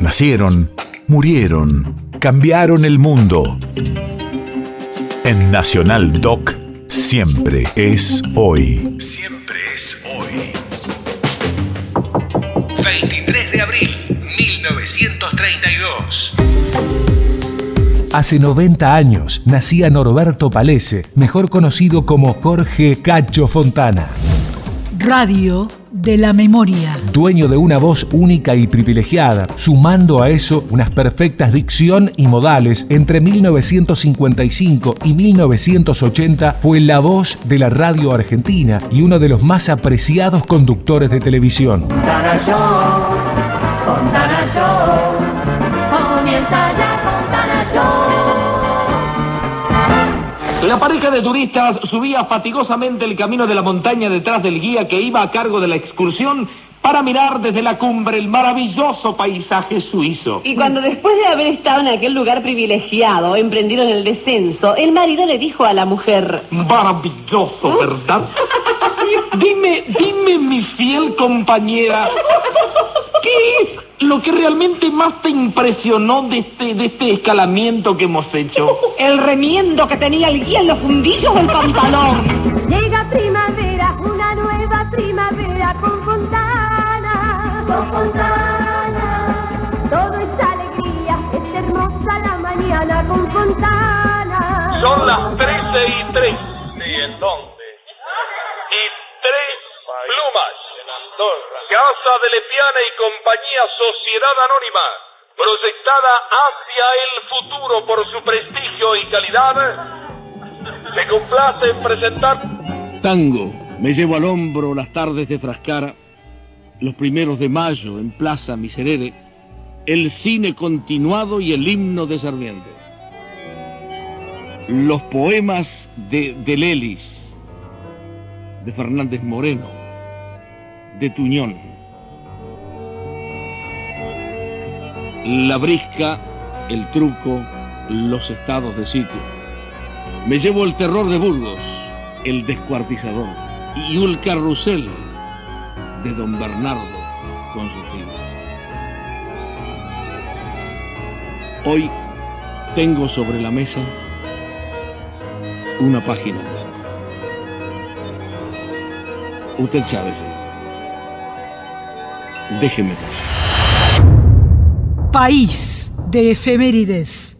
Nacieron, murieron, cambiaron el mundo. En Nacional Doc, siempre es hoy. Siempre es hoy. 23 de abril, 1932. Hace 90 años nacía Norberto Palese, mejor conocido como Jorge Cacho Fontana. Radio de la memoria. Dueño de una voz única y privilegiada, sumando a eso unas perfectas dicción y modales, entre 1955 y 1980 fue la voz de la radio argentina y uno de los más apreciados conductores de televisión. Comienza La pareja de turistas subía fatigosamente el camino de la montaña detrás del guía que iba a cargo de la excursión para mirar desde la cumbre el maravilloso paisaje suizo. Y cuando después de haber estado en aquel lugar privilegiado, emprendido en el descenso, el marido le dijo a la mujer... Maravilloso, ¿verdad? Dime, dime, mi fiel compañera, ¿qué es lo que realmente más te impresionó de este, de este escalamiento que hemos hecho? El remiendo que tenía el guía en los fundillos del pantalón. Llega primavera, una nueva primavera con Fontana, con Fontana. Todo es alegría, es hermosa la mañana con Fontana. Son las 13 y 3. Sí, ¿en dónde? Y tres plumas. Casa de Lepiana y Compañía Sociedad Anónima. Proyectada hacia el futuro por su prestigio y calidad. Se complace en presentar. Tango, me llevo al hombro las tardes de Frascara, los primeros de mayo en Plaza Miserere, el cine continuado y el himno de Sarmiento. Los poemas de, de Lelis, de Fernández Moreno, de Tuñón. La brisca, el truco, los estados de sitio. Me llevo el terror de Burgos, el descuartizador, y un carrusel de don Bernardo con sus hijos. Hoy tengo sobre la mesa una página. Usted sabe. Déjeme. País de efemérides.